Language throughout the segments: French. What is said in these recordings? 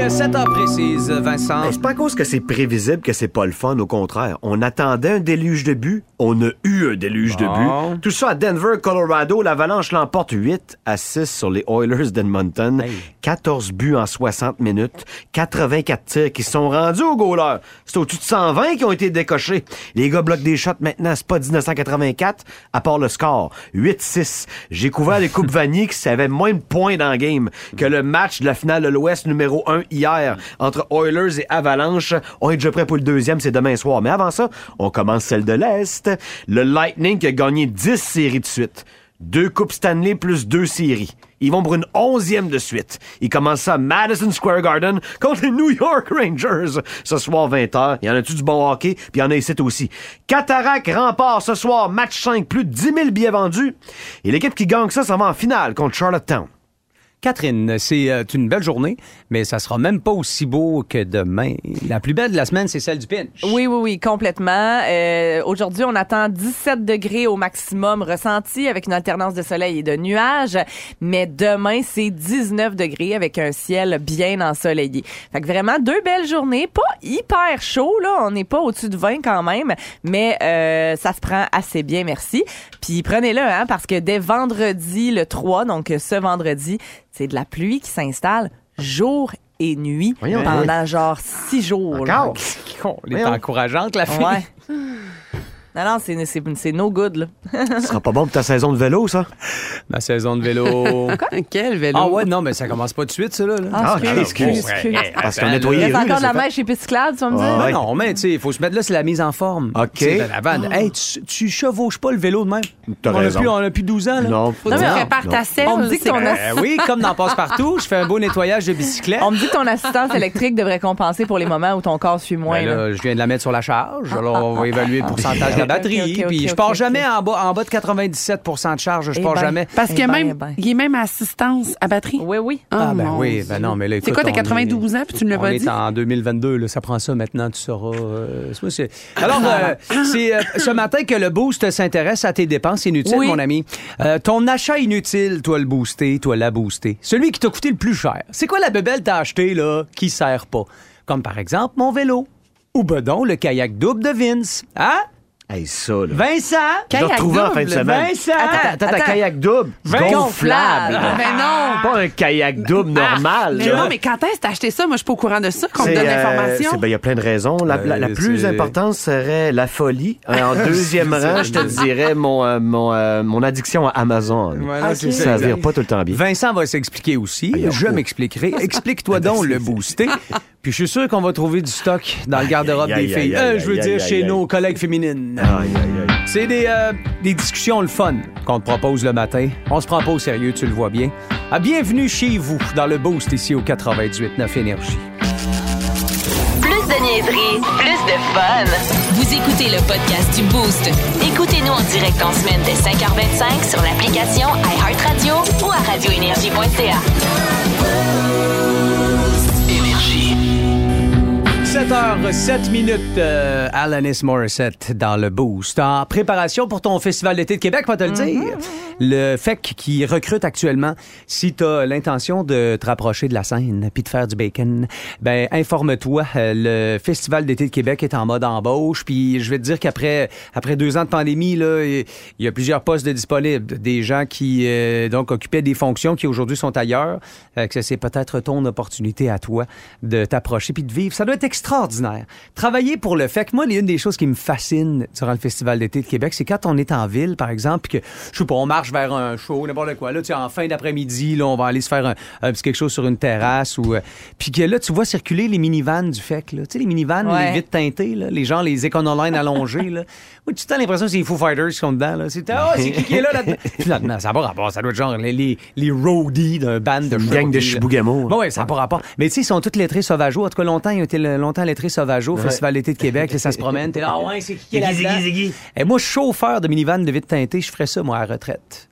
Est 7 heures précises, Vincent. Ben, c'est pas à cause que c'est prévisible que c'est pas le fun, au contraire. On attendait un déluge de buts, on a eu un déluge de Bon. buts. Tout ça à Denver, Colorado, l'Avalanche l'emporte 8 à 6 sur les Oilers d'Edmonton. 14 buts en 60 minutes, 84 tirs qui sont rendus au goaler. C'est au-dessus de 120 qui ont été décochés. Les gars bloquent des shots maintenant, c'est pas 1984, à part le score. 8-6. J'ai couvert les Coupes Vanier qui avaient moins de points dans le game que le match de la finale de l'Ouest numéro 1 hier entre Oilers et Avalanche. On est déjà prêt pour le deuxième, c'est demain soir. Mais avant ça, on commence celle de l'Est. Le Lightning a gagné 10 séries de suite. Deux Coupes Stanley plus deux séries. Ils vont pour une onzième de suite. Ils commencent à Madison Square Garden contre les New York Rangers. Ce soir, 20h. Il y en a-tu du bon hockey? Puis il y en a ici aussi. Cataract rempart ce soir. Match 5. Plus de 10 000 billets vendus. Et l'équipe qui gagne ça, ça va en finale contre Charlottetown. Catherine, c'est euh, une belle journée, mais ça sera même pas aussi beau que demain. La plus belle de la semaine, c'est celle du pinch. Oui, oui, oui, complètement. Euh, Aujourd'hui, on attend 17 degrés au maximum ressenti avec une alternance de soleil et de nuages. Mais demain, c'est 19 degrés avec un ciel bien ensoleillé. Fait que vraiment, deux belles journées. Pas hyper chaud, là. On n'est pas au-dessus de 20 quand même. Mais euh, ça se prend assez bien, merci. Puis prenez-le, hein, parce que dès vendredi, le 3, donc ce vendredi, c'est de la pluie qui s'installe jour et nuit Voyons, pendant genre six jours. là. Encore? Elle est encourageante, la fille. Ouais. Non, non, c'est, c'est, c'est no good, là. Ce sera pas bon pour ta saison de vélo, ça? La saison de vélo. Quel vélo? ah ouais, non, mais ça commence pas tout de suite, ça, là. Ah, ok, excuse, excuse. excuse. Parce qu'on Ben, nettoyait Il les rues, encore de la mèche épiclade, tu vas me dire? Ah, Ben ouais. non, mais tu sais, il faut se mettre là, c'est la mise en forme. OK. La vanne. Hey, tu, tu chevauches pas le vélo de même. T'as on raison. A plus, on a plus 12 ans, là. Non. Faut Non, mais- prépares non. ta selle. On me dit que ton Euh, oui, comme dans Passe-Partout, je fais un beau nettoyage de bicyclette. On me dit que ton assistance électrique devrait compenser pour les moments où ton corps suit moins. Ben là. je viens de la mettre sur la charge. Alors, on va évaluer le pourcentage de la batterie. puis je pars jamais en bas, en bas de 97% de charge. Je Eh pars ben. jamais. Parce Eh qu'il y a ben, même, eh ben. il y a même assistance à batterie. Oui, oui. Ah, ben mon oui, Dieu. ben non, mais là, C'est quoi, t'as on 92 ans, puis tu ne l'as On pas est dit? en 2022, là, ça prend ça maintenant, tu sauras. euh, Alors, euh, c'est euh, ce matin que le boost s'intéresse à tes dépenses inutiles, Oui. mon ami. Euh, ton achat inutile, toi le boosté, toi la boosté. Celui qui t'a coûté le plus cher. C'est quoi la bebelle t'as acheté, là, qui sert pas? Comme par exemple mon vélo. Ou bedon, le kayak double de Vince. Hein? Hey, ça, là. Vincent! Je l'ai retrouvé en fin de double, semaine. Vincent! Attends, attends, attends. kayak double. Vingt- Gonflable. Mais non! Pas un kayak double normal. Mais là. non, mais quand est-ce que t'as acheté ça? Moi, je suis pas au courant de ça, qu'on me donne euh, l'information. c'est- ben, Il y a plein de raisons. La, la- la Euh, plus importante serait la folie. Euh, En deuxième rang, je te dirais mon, euh, mon, euh, mon addiction à Amazon. Voilà, c'est Ça vire pas tout le temps bien. Vincent va s'expliquer aussi. Aïe, Je oh. m'expliquerai. Explique-toi donc le booster. Puis je suis sûr qu'on va trouver du stock dans le garde-robe des filles. Euh, je veux dire, chez nos collègues féminines. Aïe, aïe, aïe. C'est des, euh, des discussions le fun qu'on te propose le matin. On se prend pas au sérieux, tu le vois bien. Ah, bienvenue chez vous dans le Boost ici au 98.9 Énergie. Plus de niaiserie, plus de fun. Vous écoutez le podcast du Boost. Écoutez-nous en direct en semaine dès 5h25 sur l'application iHeartRadio ou à radioénergie.ca. 7h07 minutes, euh, Alanis Morissette dans le Boost. En préparation pour ton Festival d'été de Québec, va te le dire. Le FEC qui recrute actuellement, si tu as l'intention de te rapprocher de la scène puis de faire du bacon, ben informe-toi. Euh, Le Festival d'été de Québec est en mode embauche. Puis je vais te dire qu'après après deux ans de pandémie, là, il y a plusieurs postes de disponibles. Des gens qui euh, donc occupaient des fonctions qui aujourd'hui sont ailleurs. Euh, que c'est peut-être ton opportunité à toi de t'approcher puis de vivre. Ça doit être extraordinaire. Travailler pour le fait que moi, une des choses qui me fascine durant le Festival d'été de Québec, c'est quand on est en ville, par exemple, puis que, je sais pas, on marche vers un show, n'importe quoi, là, tu sais, en fin d'après-midi, là, on va aller se faire un, un petit quelque chose sur une terrasse ou, euh, puis que là, tu vois circuler les minivans du FEC, là. Tu sais, les minivans, Ouais. les vitres teintées, là, les gens, les Econoline allongés, là. Oui, tu as l'impression que c'est les Foo Fighters qui sont dedans, là. C'est, ah, c'est qui qui est là, là-dedans? Finalement, ça n'a pas rapport, ça doit être genre les, les, les roadies d'un band de Une gang de là. Chibougamau. Bon, ouais, ça n'a pas rapport. Mais tu sais, ils sont tous lettrés sauvageaux. En tout cas, longtemps, ils ont été longtemps lettrés sauvageaux au Festival d'été de Québec. Là, ça se promène. T'es là, ah ouais, c'est qui qui est là-dedans? ziggy. Et moi, chauffeur de minivan de vite teinté, je ferais ça, moi, à la retraite.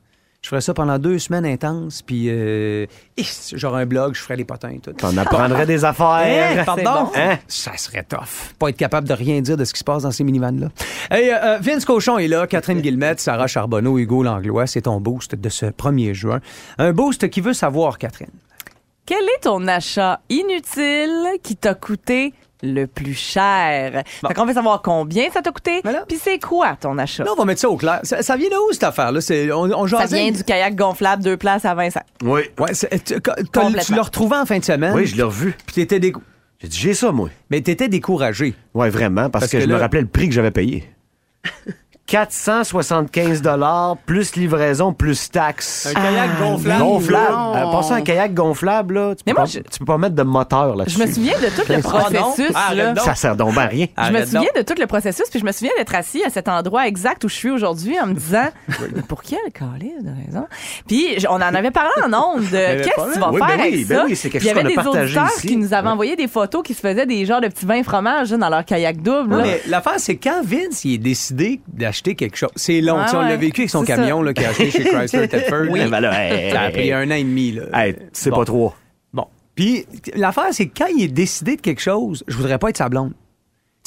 Je ferais ça pendant deux semaines intenses, puis euh, j'aurais un blog, je ferais les potins et tout. T'en apprendrais des affaires. Hein, pardon? bon. Hein? Ça serait tough. Pas être capable de rien dire de ce qui se passe dans ces minivans-là. Hey, euh, euh, Vince Cochon est là, Catherine Guillemette, Sarah Charbonneau, Hugo Langlois. C'est ton boost de ce 1er juin. Un boost qui veut savoir, Catherine. Quel est ton achat inutile qui t'a coûté le plus cher? Fait qu'on veut savoir combien ça t'a coûté, Voilà. puis c'est quoi ton achat? Là, on va mettre ça au clair. Ça, ça vient de où, cette affaire-là? C'est, on, on Ça vient du kayak gonflable, deux places à 25. Oui. Ouais, tu, l'as retrouvé en fin de semaine. Oui, je l'ai revu. Puis t'étais décou- J'ai dit, j'ai ça, moi. Mais t'étais découragé. Ouais, vraiment, parce, Parce que, que je là- me rappelais le prix que j'avais payé. 475 plus livraison plus taxes. Un kayak gonflable. Gonflable. non. Euh, passer un kayak gonflable, là, tu, Mais peux moi, pas, je- tu peux pas mettre de moteur Je là-dessus. me souviens de tout le Ah processus. Arrête là. Ça sert donc à rien. Je me souviens donc. de tout le processus, puis je me souviens d'être assis à cet endroit exact où je suis aujourd'hui en me disant Mais pour qui elle calait de raison? Puis on en avait parlé en ondes de qu'est-ce que tu vas Oui, faire ben avec oui, ben ça? oui, c'est quelque Puis Il y avait des auditeurs ici. qui nous avaient Ouais. envoyé des photos qui se faisaient des genres de petits vins fromages là, dans leur kayak double. là. Mais l'affaire, c'est quand Vince il est décidé d'acheter quelque chose. C'est long. Ah on l'a vécu avec son camion là, qu'il a acheté chez Chrysler Tedford. Eh ben là, hey, Ça a pris hey. un an et demi. Là. Hey, c'est Bon. pas trop. Bon. Puis l'affaire, c'est que quand il est décidé de quelque chose, je voudrais pas être sa blonde.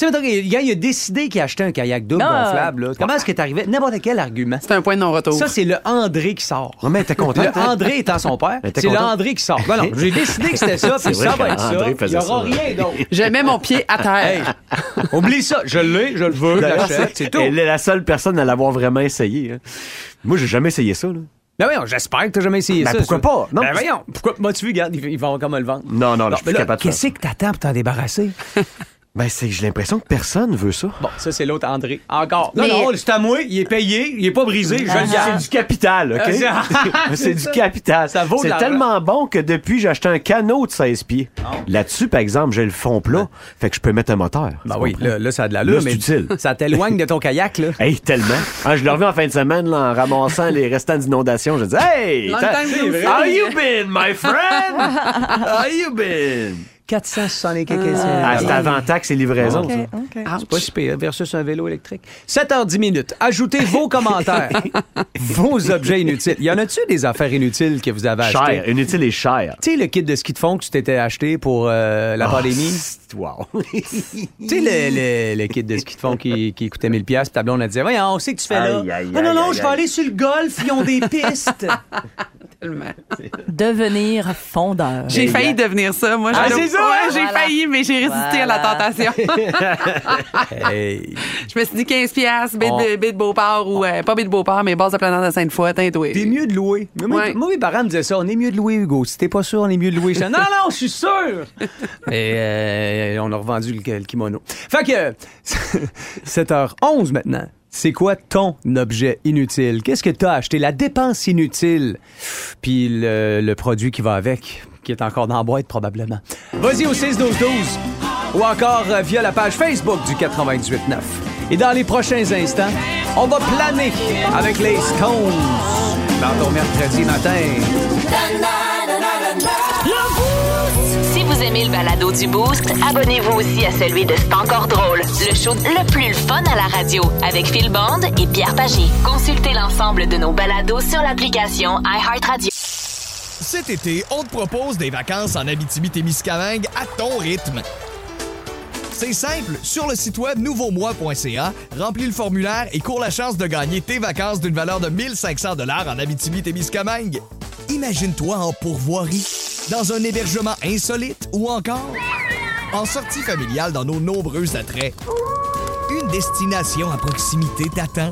Tu sais, il il a décidé qu'il a acheté un kayak double Ah. gonflable. là. Comment est-ce que t'es arrivé? N'importe quel argument. C'est un point de non-retour. Ça, c'est le André qui sort. Non, mais t'es content. Le André étant son père, Mais t'es c'est le content? André qui sort. Non, non, j'ai décidé que c'était ça, puis C'est vrai ça va que être ça. André Il faisait n'y aura ça. rien d'autre. Je mets mon pied à terre. Hey, oublie ça. Je l'ai, je le veux, je D'ailleurs, l'achète, c'est tout. Elle est la seule personne à l'avoir vraiment essayé. hein. Moi, j'ai jamais essayé ça. Là. Ben voyons, j'espère que t'as jamais essayé Ben ça. pourquoi ça. pas? Non. Ben voyons, pourquoi? Moi, tu veux, regarde, ils ils vont comme le vendre. Non, non, là, je suis mais plus capable de faire Qu'est-ce que t'attends pour t'en débarrasser? Ben, c'est j'ai l'impression que personne veut ça. Bon, ça, c'est l'autre André. Encore. Mais- Non, non, c'est à moi. Il est payé. Il est pas brisé. Je le C'est du capital, OK? Ah, c'est- c'est du capital. Ça vaut de C'est l'argent. tellement bon que depuis, j'ai acheté un canot de 16 pieds. Là-dessus, par exemple, j'ai le fond plat, fait que je peux mettre un moteur. Ben Tu oui, comprends? là, là, ça a de la Là, c'est mais utile. ça t'éloigne de ton kayak, là. Hey, tellement. Ah, je l'ai revu en fin de semaine, là, en ramassant les restants d'inondation. Je dis, hey! Long t'as- time no see. How you been, my friend? How you been? 475 Ah, c'est avant taxe et livraison. OK, ça. OK. C'est pas si pire, versus un vélo électrique. 7h10 minutes. Ajoutez vos commentaires, vos objets inutiles. Y en a-tu des affaires inutiles que vous avez achetées? Cher, inutile et cher. Tu sais, le kit de ski de fond que tu t'étais acheté pour euh, la Ah, pandémie? Wow. Tu sais, le, le, le kit de ski de fond qui, qui coûtait 1000$, puis ta blonde, elle disait, voyons, on sait que tu fais là. Aïe, aïe, non, non, je vais aller sur le golf, ils ont des pistes. Tellement. Devenir fondeur. J'ai failli devenir ça, moi. Ah, j'ai Voilà. failli, mais j'ai résisté à la tentation. hey. je me suis dit 15 piastres, baie On- de, Beauport ou euh, pas baie de Beauport, mais base de planète de Sainte-Foy. T'es mieux de louer. Mais Moi, Ouais. moi, mes parents me disaient ça. On est mieux de louer, Hugo. Si t'es pas sûr, on est mieux de louer. Je disais, non, non, je suis sûr. Et euh, on a revendu le, le kimono. Fait que, 7h11 maintenant. C'est quoi ton objet inutile? Qu'est-ce que t'as acheté? La dépense inutile. Puis le, produit qui va avec, qui est encore dans la boîte probablement. Vas-y au 6-12-12 ou encore euh, via la page Facebook du 98.9. Et dans les prochains instants, on va planer avec les Stones dans ton mercredi matin. Vous aimez le balado du Boost, abonnez-vous aussi à celui de C'est encore drôle, le show le plus fun à la radio avec Phil Bond et Pierre Pagé. Consultez l'ensemble de nos balados sur l'application iHeartRadio. Cet été, on te propose des vacances en Abitibi-Témiscamingue à ton rythme. C'est simple, sur le site web nouveaumois.ca, remplis le formulaire et cours la chance de gagner tes vacances d'une valeur de 1500 dollars en Abitibi-Témiscamingue. Imagine-toi en pourvoirie, dans un hébergement insolite ou encore en sortie familiale dans nos nombreux attraits. Une destination à proximité t'attend.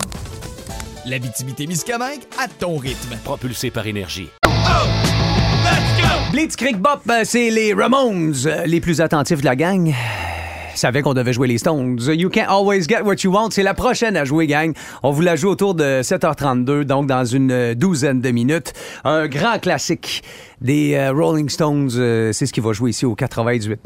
L'Abitibi-Témiscamingue à ton rythme. propulsé par énergie. Blitzkrieg Bop, ben, c'est les Ramones, euh, les plus attentifs de la gang. savait qu'on devait jouer les Stones. You can't always get what you want. C'est la prochaine à jouer, gang. On vous la joue autour de 7h32, donc dans une douzaine de minutes. Un grand classique des euh, Rolling Stones. euh, c'est ce qui va jouer ici au 98.9.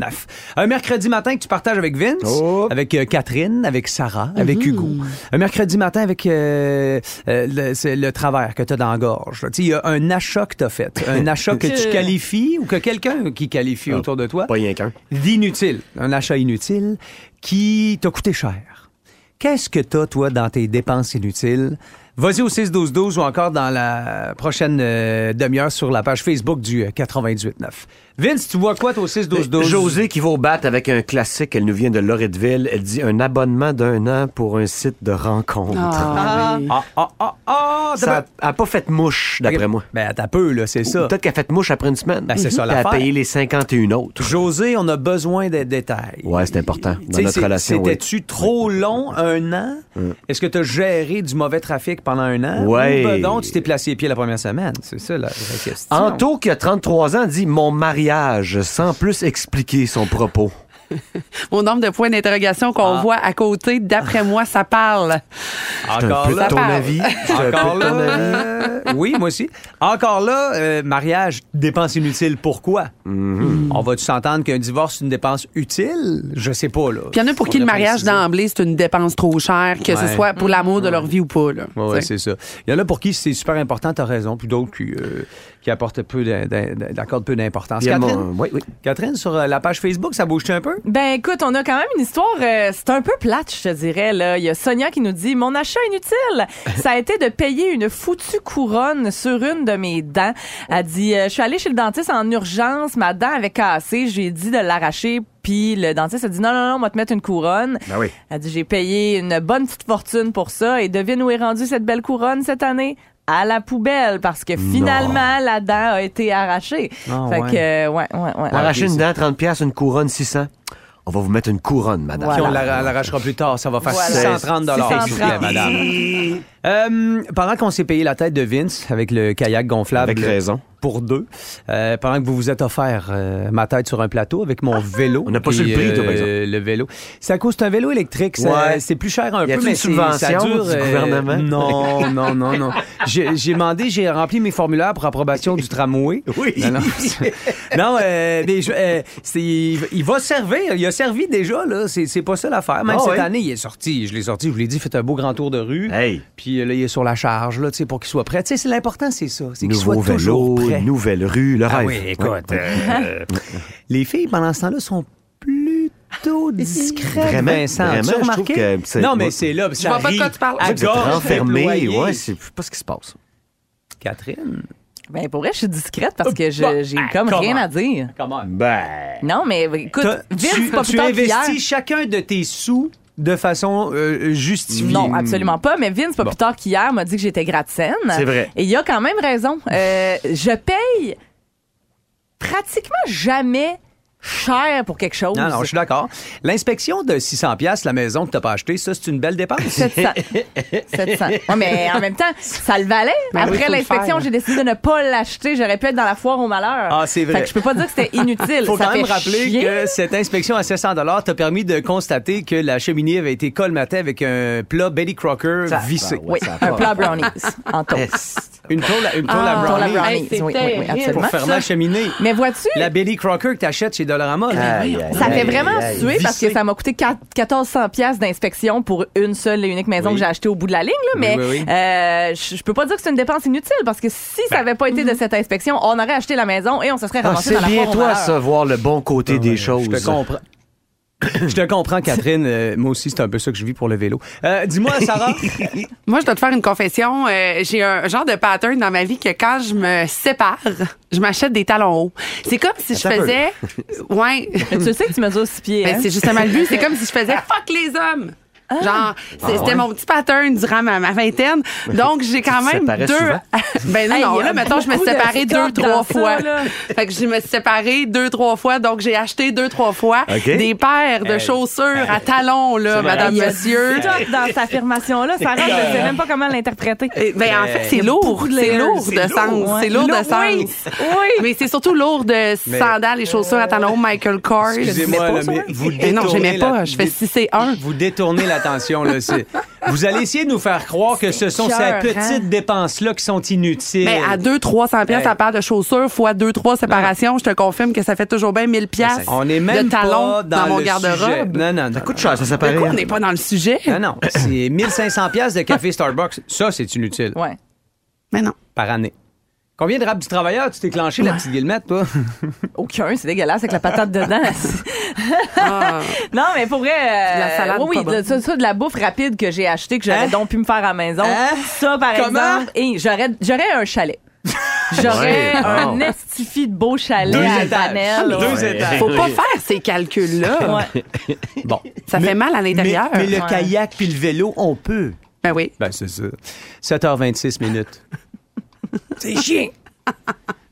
Un mercredi matin que tu partages avec Vince, Oh. avec euh, Catherine, avec Sarah, avec Hugo. Un mercredi matin avec euh, euh, le, c'est le travers que tu as dans la gorge. Tu Il y a un achat que tu as fait. Un achat que tu qualifies ou que quelqu'un qui qualifie autour de toi Pas rien qu'un. d'inutile, un achat inutile qui t'a coûté cher. Qu'est-ce que t'as, toi, dans tes dépenses inutiles? Vas-y au 6-12-12 ou encore dans la prochaine euh, demi-heure sur la page Facebook du euh, 98.9. Vince, tu vois quoi, toi, au 6-12-12? José qui va au bat avec un classique. Elle nous vient de Loretteville. Elle dit un abonnement d'un an pour un site de rencontre. Ah, oui. Ah, ah, ah, ah! t'as Ça pas- a pas fait mouche, d'après moi. Ben, t'as peu, là, c'est ça. Peut-être qu'elle a fait mouche après une semaine. Ben, c'est ça, Puis Elle a payé les 51 autres. José, on a besoin des détails. Ouais, c'est important Tu dans notre relation. oui. C'était-tu trop long, un an? Est-ce que tu as géré du mauvais trafic pendant un an? Ouais. Ou ben donc, tu t'es placé les pieds la première semaine? C'est ça la vraie question. Anto, qui a 33 ans, dit Mon mariage, sans plus expliquer son propos. Au nombre de points d'interrogation qu'on Ah. voit à côté, d'après moi, ça parle. Encore là, ton avis. Encore ton là, avis. euh, oui, moi aussi. Encore là, euh, mariage, dépense inutile, pourquoi? Mm-hmm. On va-tu s'entendre qu'un divorce, c'est une dépense utile? Je sais pas, là. Puis il y en a pour qui le mariage préciser. d'emblée, c'est une dépense trop chère, que ce soit pour l'amour de leur vie ou pas. Là. Ouais, c'est ça. Il y en a pour qui c'est super important, t'as raison, puis d'autres qui, euh, qui apportent peu d'accordent peu d'importance. Catherine, mon- oui, oui. Catherine, sur euh, la page Facebook, ça bouge un peu? Ben écoute, on a quand même une histoire, euh, c'est un peu plate, je te dirais. Là. Il y a Sonia qui nous dit Mon achat inutile, ça a été de payer une foutue couronne sur une de mes dents. Elle dit euh, Je suis allée chez le dentiste en urgence, ma dent avait cassé, j'ai dit de l'arracher. Puis le dentiste a dit non, non, non, on va te mettre une couronne. Ben oui. Elle dit j'ai payé une bonne petite fortune pour ça. Et devine où est rendue cette belle couronne cette année? À la poubelle, parce que finalement, la dent a été arrachée. Ah, fait ouais. que, euh, ouais, ouais, ouais. Arracher ok, une dent, 30 pièces, une couronne, 600. On va vous mettre une couronne, madame. Voilà. Puis on la- l'arrachera plus tard. Ça va faire Voilà. 630 dollars, s'il vous plaît, 630. madame. Euh, pendant qu'on s'est payé la tête de Vince avec le kayak gonflable Avec raison. pour deux, euh, pendant que vous vous êtes offert euh, ma tête sur un plateau avec mon vélo. On n'a pas su le prix, toi, par exemple. Le vélo. Cause c'est un vélo électrique. ça- Ouais. C'est plus cher un Y peu, mais une subvention ça dure, du gouvernement? Non, non, non, non. J'ai demandé, j'ai rempli mes formulaires pour approbation du tramway. Oui. Non, non. non, mais je- c'est- il, il va servir. Il a servi déjà, là. C'est pas ça l'affaire. Même Ah cette ouais? année, il est sorti. Je l'ai sorti, je vous l'ai dit, faites un beau grand tour de rue. Hey. Puis euh, là, il est sur la charge, là, tu pour qu'il soit prêt. Tu c'est l'important, c'est ça. C'est qu'il Nouveau soit toujours vélo, prêt. nouvelle rue, le Ah rêve. oui, écoute. euh, les filles, pendant ce temps-là, sont plutôt discrètes, Vraiment, Vincent. vraiment, As-tu je trouve remarqué? que c'est- Non, mais c'est là. Je vois pas de quoi tu parles. À gorge ouais, c'est- pas ce qui se passe. Catherine? Ben, pour vrai, je suis discrète parce que je- Bah, j'ai ah, comme rien à dire. Comment? Ben. Non, mais écoute, Vince, tu, pas tu plus tard qu'hier. investis chacun de tes sous de façon euh, justifiée. Non, absolument pas. Mais Vince, pas Bon. plus tard qu'hier, m'a dit que j'étais gratte-scène. C'est vrai. Et il a quand même raison. Euh, je paye pratiquement jamais cher pour quelque chose. Non, non, je suis d'accord. L'inspection de 600 pièces la maison que t'as pas acheté, ça, c'est une belle dépense. 700. 700. Ouais, mais en même temps, ça le valait. Après l'inspection, j'ai décidé de ne pas l'acheter. J'aurais pu être dans la foire au malheur. Ah, c'est vrai. Fait que je peux pas dire que c'était inutile. Faut ça quand même rappeler chier. que cette inspection à 700 t'a permis de constater que la cheminée avait été colmatée avec un plat Betty Crocker Ça- vissé. ben ouais, Oui, un plat brownies en toast. Une tôle, à- une tôle Ah, à Tôle à brownie. brownies. Hey, c'est oui, oui, oui, terrible. absolument. pour fermer la cheminée. Mais vois-tu, La Betty Crocker que t'achètes chez Dollarama, Aïe, aïe, Ça fait vraiment aïe. suer parce que ça m'a coûté 4 1400 pièces d'inspection pour une seule et unique maison Oui. que j'ai achetée au bout de la ligne. Là, mais oui, oui. euh, je peux pas dire que c'est une dépense inutile parce que si ça avait pas été de cette inspection, on aurait acheté la maison et on se serait Ah, ramassé c'est dans la bien foire au toi, malheur. ça, voir le bon côté des choses. Je te comprends. Je te comprends, Catherine. Euh, moi aussi, c'est un peu ça que je vis pour le vélo. Euh, Dis-moi, Sarah. Moi, je dois te faire une confession. Euh, j'ai un genre de pattern dans ma vie que quand je me sépare, je m'achète des talons hauts. C'est comme si je faisais. Ouais. Tu sais que tu mesures 6 pieds. Ben, hein? c'est justement le but. C'est comme si je faisais fuck les hommes. Genre, c'est- c'était mon petit pattern durant ma, ma vingtaine. Donc, j'ai quand même deux. ben non, Hey, non, il y a là, mettons, je me suis séparée deux, trois ça, fois. Fait que je me suis séparée deux, trois fois. Donc, j'ai acheté deux, trois fois des paires de chaussures à talons, là, madame, monsieur. dans cette affirmation-là. Sarah, je ne sais même pas comment l'interpréter. Eh, Ben, en fait, c'est lourd. C'est lourd C'est de sens. C'est lourd de sens. oui. Mais c'est surtout lourd de sandales et chaussures à talons Michael Kors. Excusez-moi, mais vous Eh non, détournez j'aimais la- pas. Je fais 6 et 1. Vous détournez l'attention. là. c'est- Vous allez essayer de nous faire croire que ce sont ces petites dépenses-là qui sont inutiles. Mais à 200-300 pièces Hey. à paire de chaussures fois 2-3 séparations, je te confirme que ça fait toujours bien 1000 pièces On n'est même de talons pas dans, dans mon garde-robe. Non, non, non. Ça coûte cher, ça quoi, on n'est pas dans le sujet? Non, non. C'est 1500 pièces de café Starbucks. Ça, c'est inutile Ouais. Mais non. par année. Combien de rap du travailleur tu t'es clenché, la petite guillemette, toi? Aucun, c'est dégueulasse avec la patate dedans. Ah. non, mais pour vrai, euh, La salade oui, pas oui, bonne. de- ça, ça, de la bouffe rapide que j'ai acheté que j'aurais Hein? donc pu me faire à la maison. Hein? Ça, par Comment? exemple, et j'aurais, j'aurais un chalet. J'aurais Ouais. un estifi de beau chalet Deux à étages. Vanelle. Deux ouais. étages. Faut pas faire ces calculs-là. Ouais. Bon. Ça fait mal à l'intérieur. Mais, mais le Ouais. kayak puis le vélo, on peut. Ben oui. Ben, c'est ça. 7h26 minutes. C'est chiant.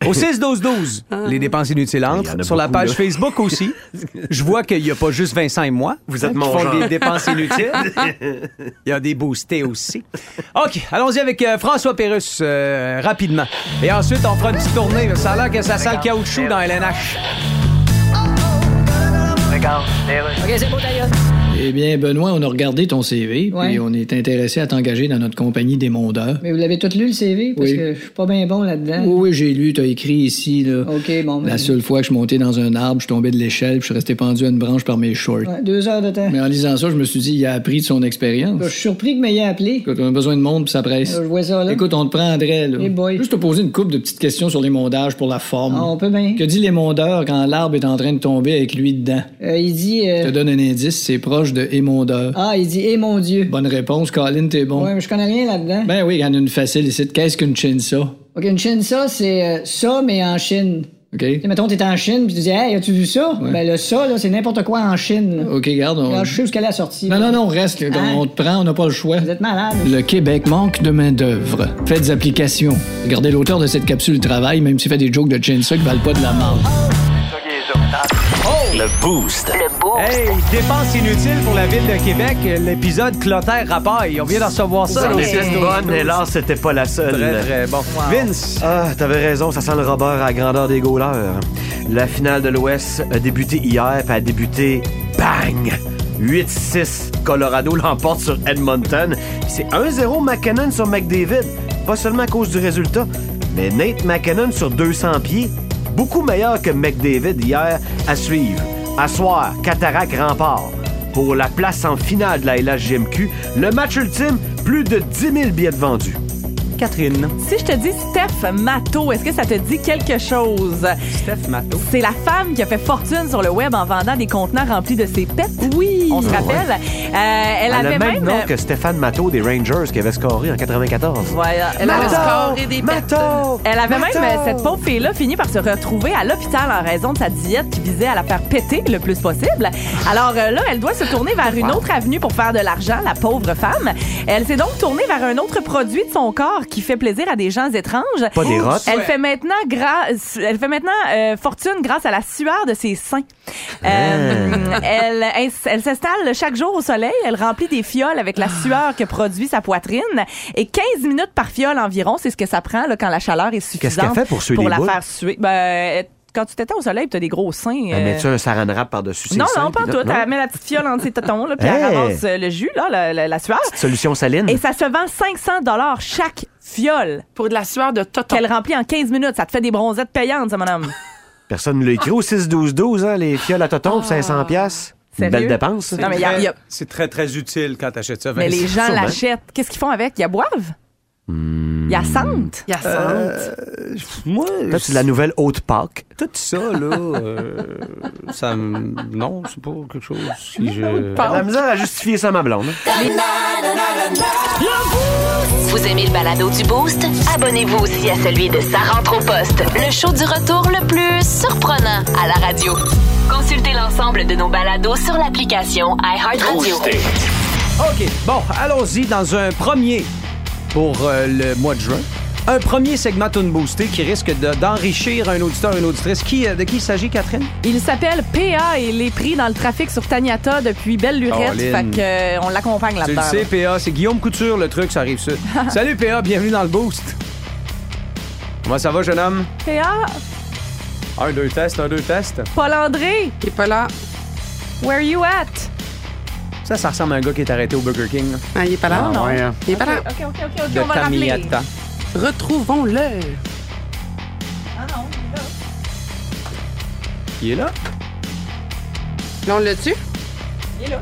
Au 6-12-12, les dépenses inutiles entrent. Sur la page là. Facebook aussi. Je vois qu'il n'y a pas juste Vincent et moi Vous êtes qui mon font genre. des dépenses inutiles. Il y a des boostés aussi. OK, allons-y avec euh, François Pérusse euh, rapidement. Et ensuite, on fera une petite tournée. Ça a l'air que ça sent le caoutchouc dans LNH. Eh bien, Benoît, on a regardé ton CV, Ouais. puis on est intéressé à t'engager dans notre compagnie des mondeurs. Mais vous l'avez tout lu, le CV? Parce Oui. que je suis pas bien bon là-dedans. Oui, oui, j'ai lu, t'as écrit ici, là. OK, bon. ben, La seule fois que je suis monté dans un arbre, je suis tombé de l'échelle, puis je suis resté pendu à une branche par mes shorts. ouais, deux heures de temps. Mais en lisant ça, je me suis dit, il a appris de son expérience. Je suis surpris que m'ayez appelé. Écoute, on a besoin de monde, puis ça presse. Euh, Je vois ça, là. Écoute, on te prendrait, là. Boy. Juste te poser une couple de petites questions sur les mondages pour la forme. Ah, on peut bien. Que dit l'émondeur quand l'arbre est en train de tomber avec lui dedans? Euh, il dit... euh, Je te donne un indice, c'est proche de émondeur. Ah, il dit, eh mon Dieu. Bonne réponse, Colin, t'es bon. Ouais, mais je connais rien là-dedans. Ben oui, il y en a une facile ici. Qu'est-ce qu'une chinsa? OK, une Chine, ça, c'est euh, ça, mais en Chine. OK? Tu sais, mettons, t'es en Chine, puis tu dis, hey, as-tu vu ça? Ouais. Ben, le ça, là, c'est n'importe quoi en Chine. là. OK, garde. on- je sais où qu'elle est sortie. Non, non, non, reste. là. Hein? On te prend, on n'a pas le choix. Vous êtes malade. Le Québec manque de main-d'œuvre. Faites des applications. Regardez l'auteur de cette capsule travail, même s'il fait des jokes de chinsa qui valent pas de la marde. Le Boost. Le. Hey, dépenses inutiles pour la ville de Québec. L'épisode Clotaire Rapaille. On vient de recevoir ça. Ça au était 6 une bonne, hélas, c'était pas la seule. Très, très bon. Vince. Ah, t'avais raison, ça sent le Robert à la grandeur des goalers. La finale de l'Ouest a débuté hier, puis a débuté bang! 8-6, Colorado l'emporte sur Edmonton. C'est 1-0 McKinnon sur McDavid. Pas seulement à cause du résultat, mais Nate McKinnon sur 200 pieds, beaucoup meilleur que McDavid hier à suivre. À soir, Cataract rempart. Pour la place en finale de la LHGMQ, le match ultime, plus de 10 000 billets vendus. Catherine. Si je te dis Steph Matto, est-ce que ça te dit quelque chose? Steph Matto. C'est la femme qui a fait fortune sur le web en vendant des conteneurs remplis de ses pets. Oui. On se rappelle? Euh, elle, Elle a avait le même, même. nom que Stéphane Matteau des Rangers qui avait scoré en 94. Voilà. Elle Elle avait a scoré des pets. Elle avait même, euh, cette pauvre fille-là, fini par se retrouver à l'hôpital en raison de sa diète qui visait à la faire péter le plus possible. Alors euh, là, elle doit se tourner vers une autre avenue pour faire de l'argent, la pauvre femme. Elle s'est donc tournée vers un autre produit de son corps qui fait plaisir à des gens étranges. Pas des rottes. Elle fait maintenant, gra- elle fait maintenant euh, fortune grâce à la sueur de ses seins. Euh, elle elle, elle s'installe chaque jour au soleil. Elle remplit des fioles avec la sueur que produit sa poitrine. Et 15 minutes par fiole environ, c'est ce que ça prend là, quand la chaleur est Qu'est-ce qu'elle suffisante fait pour suer pour les la boules? faire suer. Ben, quand tu t'étends au soleil, tu as des gros seins. Elle euh, met-tu un saran wrap par-dessus ses non, seins, non, pas tout. Elle met la petite fiole entre ses tétons, là, puis elle Hey! ramasse euh, le jus, là, la, la- la sueur. Solution saline. Et ça se vend 500 dollars chaque fiole Pour de la sueur de toton. qu'elle remplit en 15 minutes. Ça te fait des bronzettes payantes, ça, mon homme. Personne ne l'a écrit au 6-12-12, hein, les fioles à toton pour 500 piastres. Une Sérieux? belle dépense. ça. Non, mais il y a- il y a- C'est très, très utile quand t'achètes ça. Mais les gens l'achètent. Qu'est-ce qu'ils font avec? Ils la boivent? Y a Euh, Moi, c'est la nouvelle haute Pâques. tout ça, là, euh, ça me... Non, c'est pas quelque chose qui... Je... La misère à justifier ça, ma blonde. Vous aimez le balado du Boost? Abonnez-vous aussi à celui de Sa rentre au poste, le show du retour le plus surprenant à la radio. Consultez l'ensemble de nos balados sur l'application iHeartRadio. OK, bon, allons-y dans un premier pour euh, le mois de juin. Un premier segment Tune Boosté qui risque de- d'enrichir un auditeur, une auditrice. Qui, euh, de qui il s'agit, Catherine? Il s'appelle PA et il est pris dans le trafic sur Taniata depuis belle lurette. Caroline. Fait que, euh, on l'accompagne Tu le là-dedans. sais, PA, c'est Guillaume Couture, le truc, ça arrive ça. Salut PA, bienvenue dans le Boost. Comment ça va, jeune homme? PA, Un, deux tests, un, deux tests. Paul André, Il est pas là. where you at? Ça, ça ressemble à un gars qui est arrêté au Burger King. là. Ah, il est pas là. non? Ouais, hein. Il est pas là. OK, OK, OK, OK, de on va. Tamiata. Retrouvons-le. Ah non, Il est là? Là, on l'a tu il est là.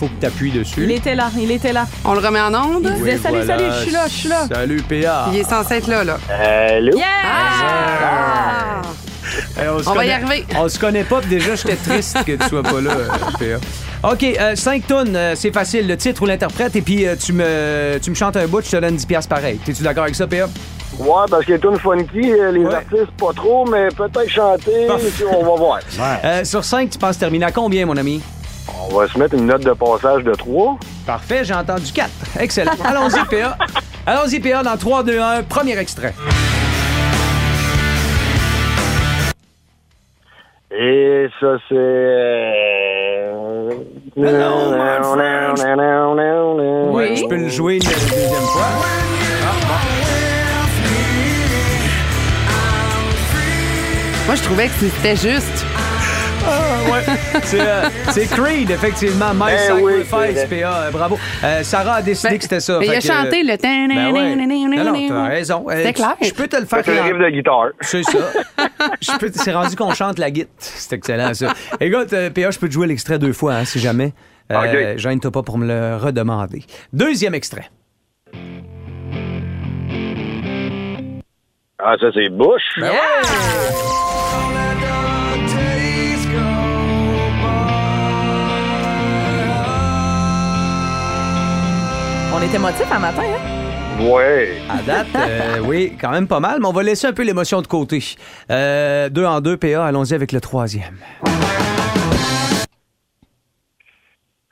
Faut que tu appuies dessus. Il était là, il était là. On le remet en onde? Il disait salut, salut, je suis là, je suis là. Salut PA. Il est censé être là, là. Allô? Yeah! Ah! Se On va y arriver. On se connaît pas, puis déjà, j'étais triste que tu sois pas là, euh, PA. OK, 5 tonnes, euh, c'est facile. Le titre ou l'interprète, et puis euh, tu, me, tu me chantes un bout, je te donne 10$ piastres pareil. T'es-tu d'accord avec ça, PA? Ouais, parce que les tunes funky, euh, les Ouais. artistes pas trop, mais peut-être chanter, puis on va voir. Euh, sur 5, tu penses terminer à combien, mon ami? On va se mettre une note de passage de 3. Parfait, j'ai entendu 4. Excellent. Allons-y, PA. Allons-y, PA, dans 3, 2, 1, premier extrait. Et ça, c'est... Oui. Je peux le jouer une deuxième fois. Moi, je trouvais que c'était juste. C'est, euh, c'est Creed, effectivement. My oui, Sacrifice, PA. bravo. Euh, Sarah a décidé Ben, que c'était ça. mais il a que, chanté le. Ben ouais. Non, non, t'as raison. Euh, C'était clair. Je peux te le faire. C'est le riff de guitare. C'est ça. C'est rendu qu'on chante la guitare. C'est excellent, ça. Écoute, euh, PA, je peux te jouer l'extrait deux fois, hein, si jamais. Euh, Ok. Gêne-toi pas pour me le redemander. Deuxième extrait. Ah, ça, c'est Bush. Ben On était motifs un matin, hein? Ouais. À date, euh, oui, quand même pas mal, mais on va laisser un peu l'émotion de côté. Euh, deux en deux, PA, allons-y avec le troisième.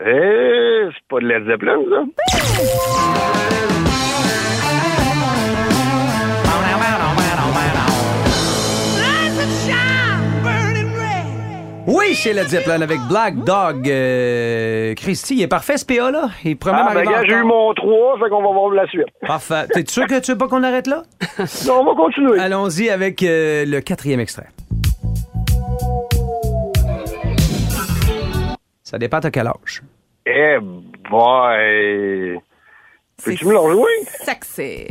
Eh, c'est pas de Led Zeppelin, ça? Oui, c'est Led Zeppelin avec Black Dog. Euh, Christy, il est parfait ce PA là? Il même Ah, ben, j'ai eu mon 3, fait qu'on va voir la suite. Parfait. T'es sûr que tu veux pas qu'on arrête là? Non, on va continuer. Allons-y avec euh, le quatrième extrait. Ça dépend à quel âge. Eh, boy. Peux-tu me le rejouer? Sexy.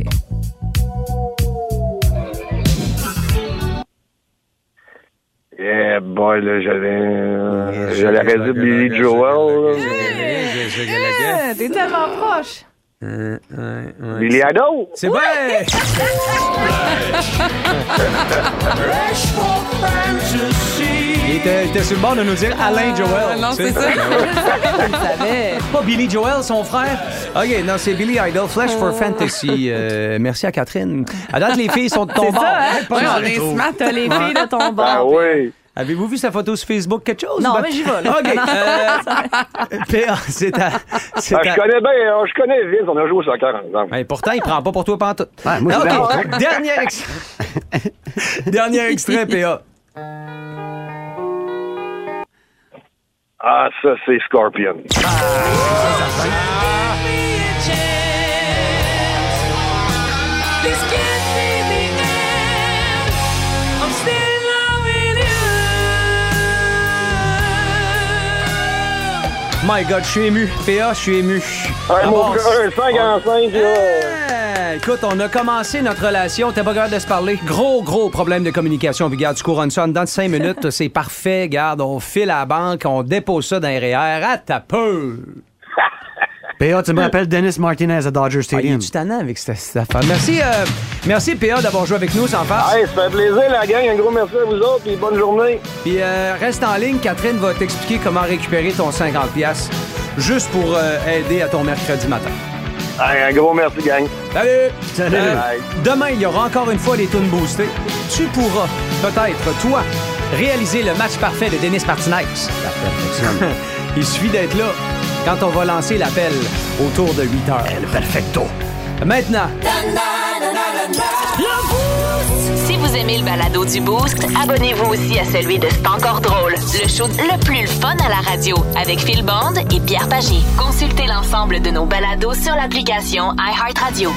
Eh, boy, là, j'avais. J'allais réduire Billy Joel. là. T'es tellement proche. Billy Idol. C'est vrai! il, était, il était sur le bord de nous dire Alain Joel. non, c'est ça. Je le savais. Pas Billy Joel, son frère. OK, non, c'est Billy Idol, Flash for Fantasy. Euh, merci à Catherine. À date, les filles sont de ton C'est bord. ça, hein? Mal, on est je smart. T'as les filles de ton Ah bord. oui. Avez-vous vu sa photo sur Facebook, quelque chose? Non, Ben- mais j'y vais, là. OK. euh, PA, c'est à... c'est Ah, à- je connais bien, hein, je connais Vince, on a joué au soccer ensemble. Ben, pourtant, il prend pas pour toi pantoute. Ouais, moi, c'est OK, bien. dernier extrait. dernier extrait, PA. Ah, ça, c'est Scorpion. My God, je suis ému. PA, je suis ému. Un 5 en 5, là. Écoute, on a commencé notre relation, t'es pas capable de se parler. Gros, gros problème de communication. Puis, garde, tu couronnes ça en dedans de 5 minutes, c'est parfait. Garde, on file à la banque, on dépose ça dans les REER. À ta peur! PA, tu me rappelles Dennis Martinez à Dodger Ah, il Stadium. est-tu tannant avec cette, cette affaire? Merci, euh, merci PA d'avoir joué avec nous sans face. Hey, ça fait plaisir, la gang. Un gros merci à vous autres, puis bonne journée. Puis euh, reste en ligne, Catherine va t'expliquer comment récupérer ton 50$ piastres, juste pour euh, aider à ton mercredi matin. Hey, un gros merci, gang. Salut! Salut. Euh, Bye. demain, il y aura encore une fois les tunes boostées. Tu pourras, peut-être, toi, réaliser le match parfait de Denis Martinez. Il suffit d'être là quand on va lancer l'appel autour de 8 heures. Le perfecto. Maintenant, vous aimez le balado du Boost, abonnez-vous aussi à celui de C'est encore drôle, le show le plus fun à la radio avec Phil Bond et Pierre Pagé. Consultez l'ensemble de nos balados sur l'application iHeartRadio.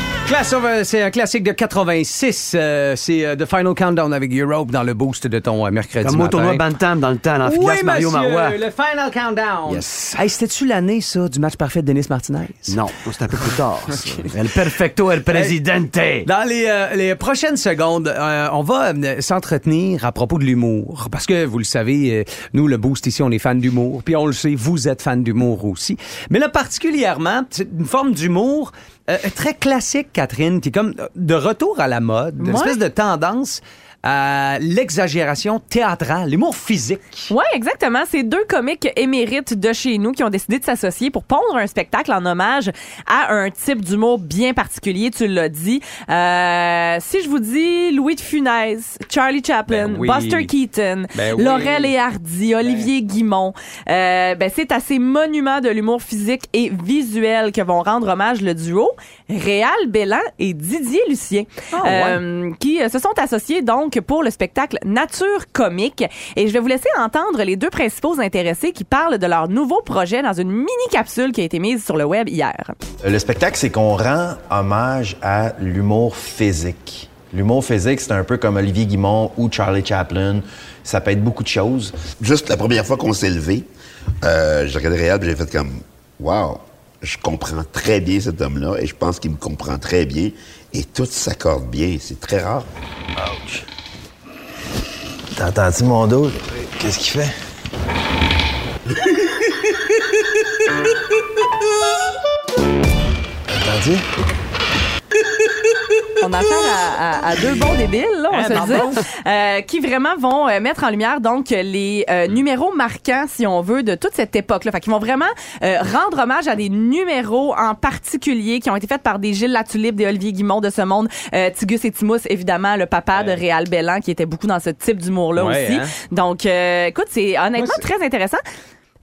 C'est un classique de 86. euh, c'est euh, The Final Countdown avec Europe dans le boost de ton euh, mercredi Comme au matin. tournoi Bantam dans le temps, Oui, l'amphithéâtre Mario Marois. le Final Countdown. Yes. Hey, c'était-tu l'année, ça, du match parfait de Denis Martinez? Non, c'est un peu plus tard. ça. El perfecto, el presidente. Dans les, euh, les prochaines secondes, euh, on va euh, s'entretenir à propos de l'humour. Parce que, vous le savez, euh, nous, le Boost ici, on est fans d'humour. Puis on le sait, vous êtes fans d'humour aussi. Mais là, particulièrement, c'est une forme d'humour euh, très classique, Catherine, qui est comme de retour à la mode, une Ouais. espèce de tendance à l'exagération théâtrale, l'humour physique. Oui, exactement. C'est deux comiques émérites de chez nous qui ont décidé de s'associer pour pondre un spectacle en hommage à un type d'humour bien particulier, tu l'as dit. Euh, si je vous dis Louis de Funès, Charlie Chaplin, Ben oui. Buster Keaton, Ben oui. Laurel et Hardy, Olivier Guimont, euh, ben c'est à ces monuments de l'humour physique et visuel que vont rendre hommage le duo Réal Bellan et Didier Lucien, Ah, ouais. euh, qui euh, se sont associés donc pour le spectacle Nature comique. Et je vais vous laisser entendre les deux principaux intéressés qui parlent de leur nouveau projet dans une mini capsule qui a été mise sur le web hier. Le spectacle, c'est qu'on rend hommage à l'humour physique. L'humour physique, c'est un peu comme Olivier Guimont ou Charlie Chaplin. Ça peut être beaucoup de choses. Juste la première fois qu'on s'est levé, euh, j'ai regardé Réal, j'ai fait comme Wow, je comprends très bien cet homme-là et je pense qu'il me comprend très bien et tout s'accorde bien. C'est très rare. T'entends-tu mon dos? Qu'est-ce qu'il fait? Entendu? On a affaire à, à- à deux bons débiles, là, on Hein, se le dit, euh, qui vraiment vont euh, mettre en lumière donc les euh, numéros marquants, si on veut, de toute cette époque-là. Fait qu'ils vont vraiment euh, rendre hommage à des numéros en particulier qui ont été faits par des Gilles Latulippe, des Olivier Guimond de ce monde, euh, Tigus et Timous, évidemment, le papa de Réal Bellan, qui était beaucoup dans ce type d'humour-là Ouais, aussi. hein? Donc, euh, écoute, c'est honnêtement très intéressant.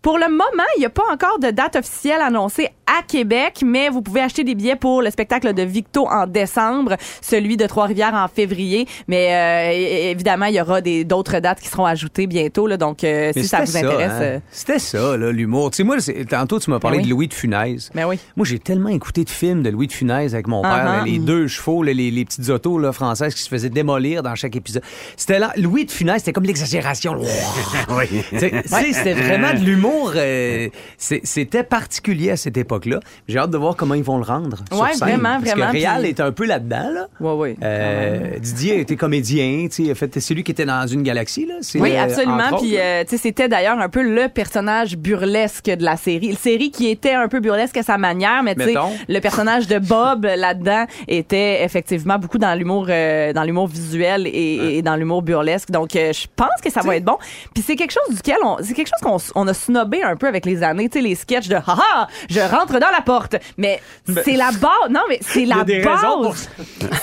Pour le moment, il n'y a pas encore de date officielle annoncée à Québec, mais vous pouvez acheter des billets pour le spectacle de Victo en décembre, celui de Trois-Rivières en février. Mais euh, évidemment, il y aura des d'autres dates qui seront ajoutées bientôt. Là, donc, euh, Mais si ça vous intéresse, hein. euh, C'était ça, là, l'humour. Tu sais, moi, tantôt, tu m'as parlé Ben oui. de Louis de Funès. ben oui. Moi, j'ai tellement écouté de films de Louis de Funès avec mon père, Uh-huh. là, les deux chevaux, là, les, les petites autos là, françaises qui se faisaient démolir dans chaque épisode. C'était là, Louis de Funès, c'était comme l'exagération. Oui. C'était vraiment de l'humour. Euh, c'était particulier à cette époque-là. J'ai hâte de voir comment ils vont le rendre. scène. vraiment, Parce vraiment, que Réal puis- est un peu là-dedans. Là. Ouais, ouais. Euh, Didier était comédien. C'est lui qui était dans une galaxie. Là. Oui, euh, absolument. Puis, euh, tu sais, c'était d'ailleurs un peu le personnage burlesque de la série. Une série qui était un peu burlesque à sa manière, mais tu sais, Mettons. le personnage de Bob là-dedans était effectivement beaucoup dans l'humour, dans l'humour visuel et, et dans l'humour burlesque. Donc, je pense que ça va être bon. Puis c'est quelque chose duquel on, c'est quelque chose qu'on on a snobé un peu avec les années. Tu sais, les sketchs de haha, je rentre dans la porte. Mais c'est la base. Non, mais c'est Ben, la base.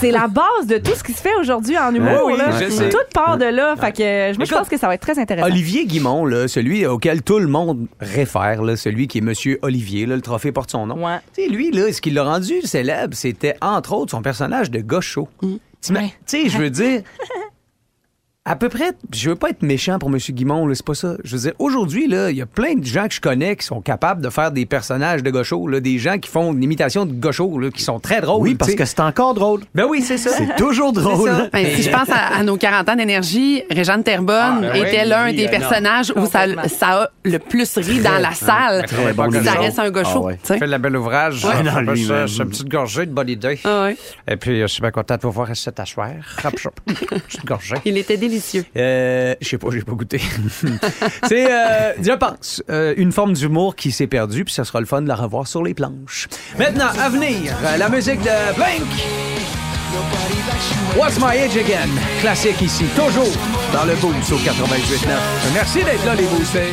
c'est la base de tout ce qui se fait aujourd'hui en humour. Oui, là. je sais. Tout part de là. Fait que moi, je pense que ça va être très intéressant. Olivier Guimont, là, celui auquel tout le monde réfère, là, celui qui est Monsieur Olivier, là, le trophée porte son nom. Ouais. Tu sais, lui, là, ce qui l'a rendu célèbre, c'était entre autres son personnage de gaucho. Tu Ouais. sais, je veux dire, à peu près, je veux pas être méchant pour Monsieur Guimont, là, c'est pas ça. Je veux dire, aujourd'hui, là, il y a plein de gens que je connais qui sont capables de faire des personnages de gaucho, là, des gens qui font une imitation de gaucho, là, qui sont très drôles. Oui, parce que c'est encore drôle. Ben oui, c'est ça. C'est toujours drôle. ça. Ben, si je pense à, à nos 40 ans d'énergie, Réjeanne Terrebonne Ah, ben était oui, l'un oui, des euh, personnages où ça, a le plus ri dans la salle. Très bon ça reste un gaucho. Ah ouais. fait le bel ouvrage. Ouais, non, Ça, lui, ça, une petite gorgée de bonne idée. Ah ouais. Et puis, je suis bien content de vous voir ici t'asseoir. Hop, hop. Petite gorgée. Il était délicieux. Euh, je sais pas, j'ai pas goûté. c'est, euh, je pense, euh, une forme d'humour qui s'est perdue, puis ça sera le fun de la revoir sur les planches. Maintenant, à venir, euh, la musique de Blink. What's My Age Again? Classique ici, toujours dans le Boost au 98.9. Merci d'être là, les boostés.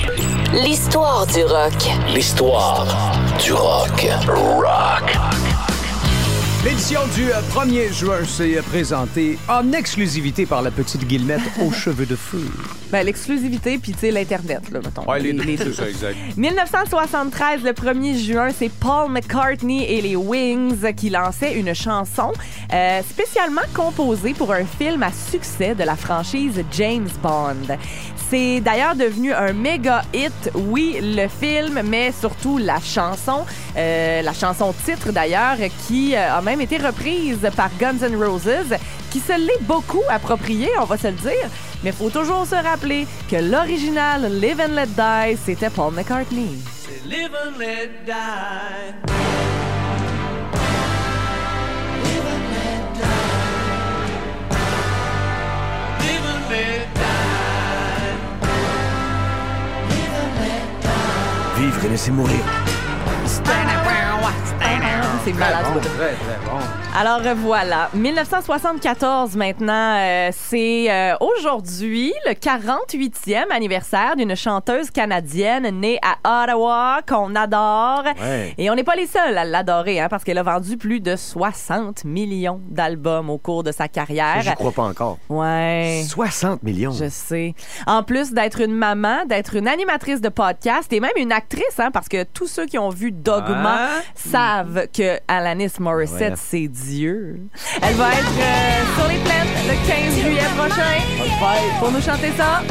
L'histoire du rock. L'histoire du rock. Rock. L'édition du euh, 1er juin s'est euh, présentée en exclusivité par la petite Guillemette aux cheveux de feu. Ben, l'exclusivité, puis tu sais, l'Internet, là, mettons. Ouais, les deux, c'est ça, exact. 1973, le 1er juin, c'est Paul McCartney et les Wings qui lançaient une chanson euh, spécialement composée pour un film à succès de la franchise James Bond. C'est d'ailleurs devenu un méga hit, oui, le film, mais surtout la chanson, euh, la chanson titre d'ailleurs, qui euh, a même été reprise par Guns N' Roses, qui se l'est beaucoup appropriée, on va se le dire. Mais faut toujours se rappeler que l'original Live and Let Die, c'était Paul McCartney. Live and let die. Vivre et laisser mourir. C'est malade. Bon, très, très bon. Alors euh, voilà, 1974 maintenant, euh, c'est euh, aujourd'hui le 48e anniversaire d'une chanteuse canadienne née à Ottawa qu'on adore. Ouais. Et on n'est pas les seuls à l'adorer, hein, parce qu'elle a vendu plus de 60 millions d'albums au cours de sa carrière. J'y crois pas encore. Ouais. 60 millions. Je sais. En plus d'être une maman, d'être une animatrice de podcast et même une actrice, hein, parce que tous ceux qui ont vu Dogma Ah. savent que Alanis Morissette, Ouais. c'est Dieu. Elle va être euh, sur les plaines le 15 juillet prochain pour nous chanter ça.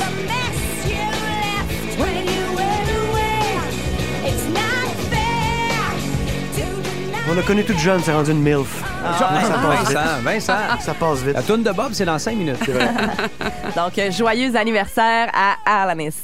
On a connu toute jeune, c'est rendu une MILF. Ah, ça passe vite. Vincent, Vincent. Ça passe vite. La tourne de Bob, c'est dans 5 minutes. Donc, euh, joyeux anniversaire à Alanis.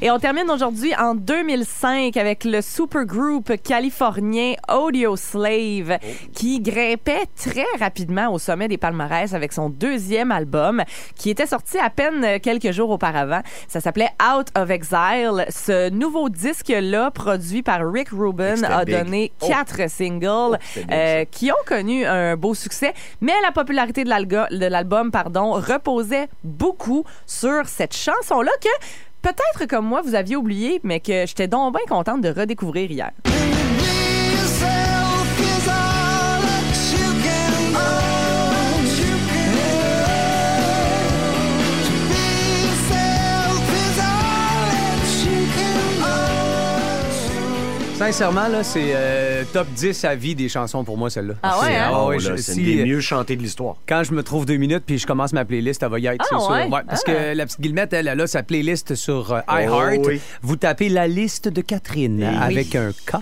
Et on termine aujourd'hui en 2005 avec le supergroupe californien Audio Slave qui grimpait très rapidement au sommet des palmarès avec son deuxième album qui était sorti à peine quelques jours auparavant. Ça s'appelait Out of Exile. Ce nouveau disque-là, produit par Rick Rubin, a big. donné Oh. quatre singles big, euh, qui ont connu un beau succès, mais la popularité de l'album pardon, reposait beaucoup sur cette chanson-là que peut-être comme moi vous aviez oublié, mais que j'étais donc bien contente de redécouvrir hier. Sincèrement, là, c'est euh, top 10 à vie des chansons pour moi, celle-là. Ah ouais, C'est- hein? Oh, ouais, là, je- c'est si, une des euh, mieux chantées de l'histoire. Quand je me trouve deux minutes puis je commence ma playlist, elle va y être, Ah c'est sûr. ouais? parce Ah. que la petite Guillemette, elle, elle a sa playlist sur euh, iHeart. oui. Vous tapez la liste de Catherine Eh oui. avec un K